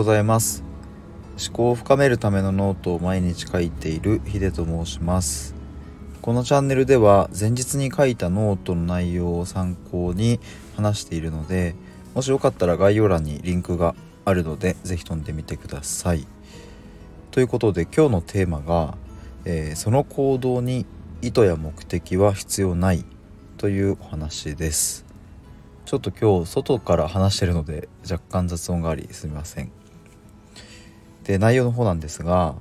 ございます。思考を深めるためのノートを毎日書いているヒデと申します。このチャンネルでは前日に書いたノートの内容を参考に話しているのでもしよかったら概要欄にリンクがあるので是非飛んでみてください。ということで今日のテーマが、えー、その行動に意図や目的は必要ないというお話です。ちょっと今日外から話してるので若干雑音がありすみません。で内容の方なんですが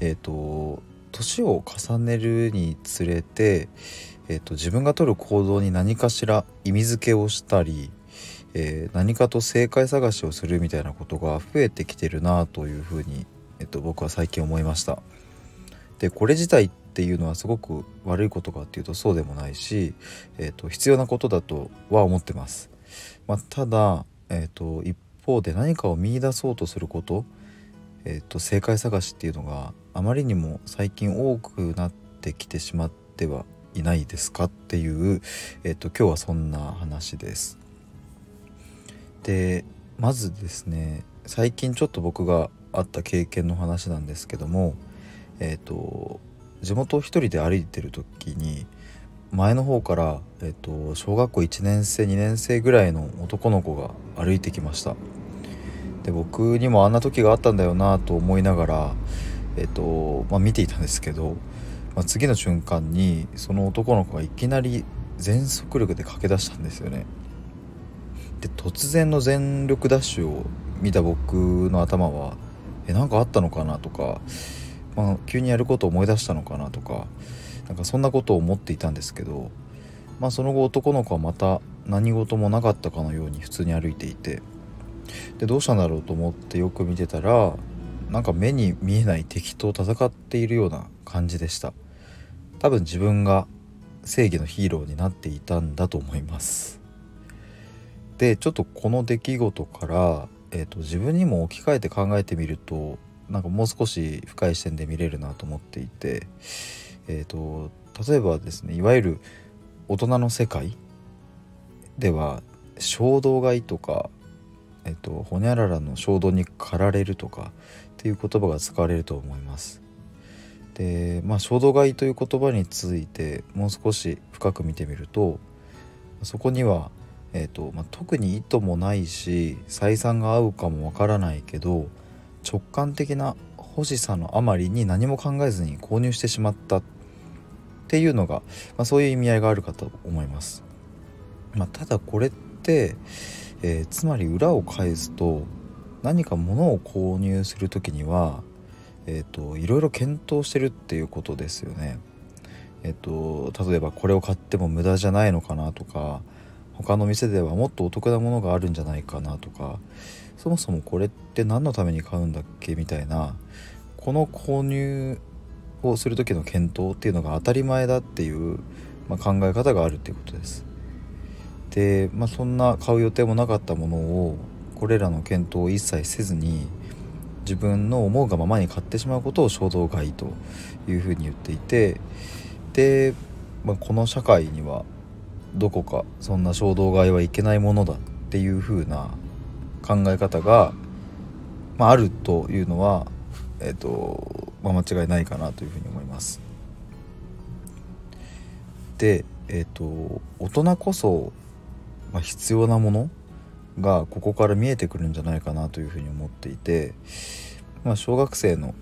えっ、ー、と年を重ねるにつれて、えーと、自分が取る行動に何かしら意味付けをしたり、えー、何かと正解探しをするみたいなことが増えてきてるなというふうに、えーと、僕は最近思いました。でこれ自体っていうのはすごく悪いことかっていうとそうでもないし、えーと、必要なことだとは思ってます。まあ、ただ、えー、と一方で何かを見いだそうとすること、えー、と正解探しっていうのがあまりにも最近多くなってきてしまってはいないですかっていう、えー、と今日はそんな話です。でまずですね最近ちょっと僕があった経験の話なんですけどもえっ、ー、と地元を一人で歩いてる時に前の方から、えーと、小学校1年生2年生ぐらいの男の子が歩いてきましたで僕にもあんな時があったんだよなと思いながら、えーとまあ、見ていたんですけど、まあ、次の瞬間にその男の子がいきなり全速力で駆け出したんですよね。で突然の全力ダッシュを見た僕の頭はえなんかあったのかなとかまあ、急にやることを思い出したのかなとかなんかそんなことを思っていたんですけど、まあ、その後男の子はまた何事もなかったかのように普通に歩いていてでどうしたんだろうと思ってよく見てたらなんか目に見えない敵と戦っているような感じでした。多分自分が正義のヒーローになっていたんだと思います。でちょっとこの出来事から、えーと自分にも置き換えて考えてみるとなんかもう少し深い視点で見れるなと思っていて、えーと、例えばですねいわゆる大人の世界では衝動買いとか、えーと、ほにゃららの衝動に駆られるとかっていう言葉が使われると思います。でまあ衝動買いという言葉についてもう少し深く見てみるとそこには、えーとまあ、特に意図もないし採算が合うかもわからないけど直感的な欲しさのあまりに何も考えずに購入してしまったっていうのが、まあ、そういう意味合いがあるかと思います。まあ、ただこれって、えー、つまり裏を返すと何か物を購入する時には、えーと、いろいろ検討してるっていうことですよね。えっ、ー、と例えばこれを買っても無駄じゃないのかなとか他の店ではもっとお得なものがあるんじゃないかなとかそもそもこれって何のために買うんだっけみたいなこの購入をする時の検討っていうのが当たり前だっていう、まあ、考え方があるっていうことです。で、まあ、そんな買う予定もなかったものをこれらの検討を一切せずに自分の思うがままに買ってしまうことを衝動買いというふうに言っていてで、まあ、この社会にはどこかそんな衝動買いはいけないものだっていうふうな考え方が、まあ、あるというのは、えーとまあ、間違いないかなというふうに思います。で、えーと、大人こそ、まあ、必要なものがここから見えてくるんじゃないかなというふうに思っていて、まあ、小学生の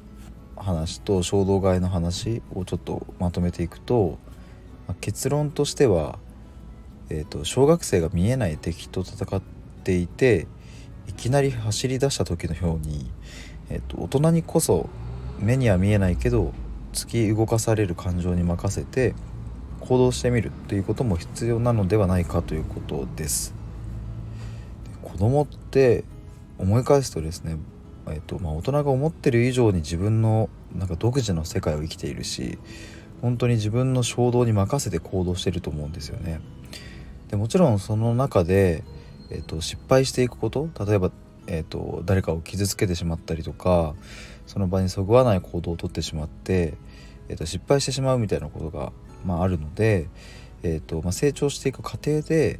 話と衝動買いの話をちょっとまとめていくと、まあ、結論としては、えーと小学生が見えない敵と戦っていていきなり走り出した時のように、えっと、大人にこそ目には見えないけど突き動かされる感情に任せて行動してみるということも必要なのではないかということです。子供って思い返すとですね、えっとまあ、大人が思ってる以上に自分のなんか独自の世界を生きているし本当に自分の衝動に任せて行動してると思うんですよね。でもちろんその中でえーと、失敗していくこと例えば、えーと、誰かを傷つけてしまったりとかその場にそぐわない行動をとってしまって、えーと、失敗してしまうみたいなことが、まあ、あるので、えーとまあ、成長していく過程で、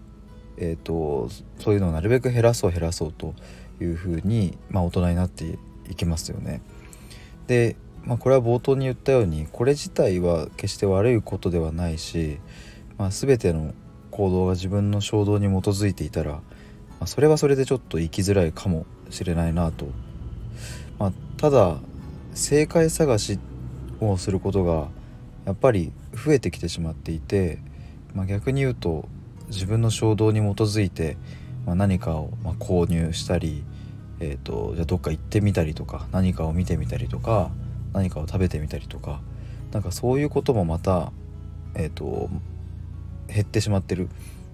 えー、とそういうのをなるべく減らそう減らそうというふうに、まあ、大人になっていきますよね。で、まあ、これは冒頭に言ったようにこれ自体は決して悪いことではないし、まあ、全ての行動が自分の衝動に基づいていたら、まあ、それはそれでちょっと生きづらいかもしれないなと。まあ、ただ正解探しをすることがやっぱり増えてきてしまっていて、まあ、逆に言うと自分の衝動に基づいて、まあ、何かをま購入したり、えーと、じゃあどっか行ってみたりとか何かを見てみたりとか何かを食べてみたりとかなんかそういうこともまた、えーと減ってしまってるっ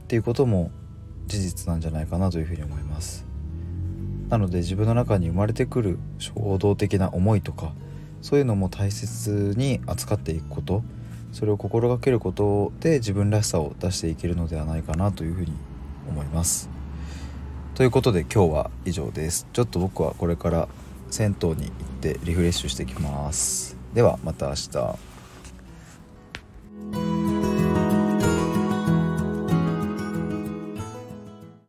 ていうことも事実なんじゃないかなというふうに思います。なので自分の中に生まれてくる衝動的な思いとかそういうのも大切に扱っていくことそれを心がけることで自分らしさを出していけるのではないかなというふうに思います。ということで今日は以上です。ちょっと僕はこれから銭湯に行ってリフレッシュしてきます。ではまた明日。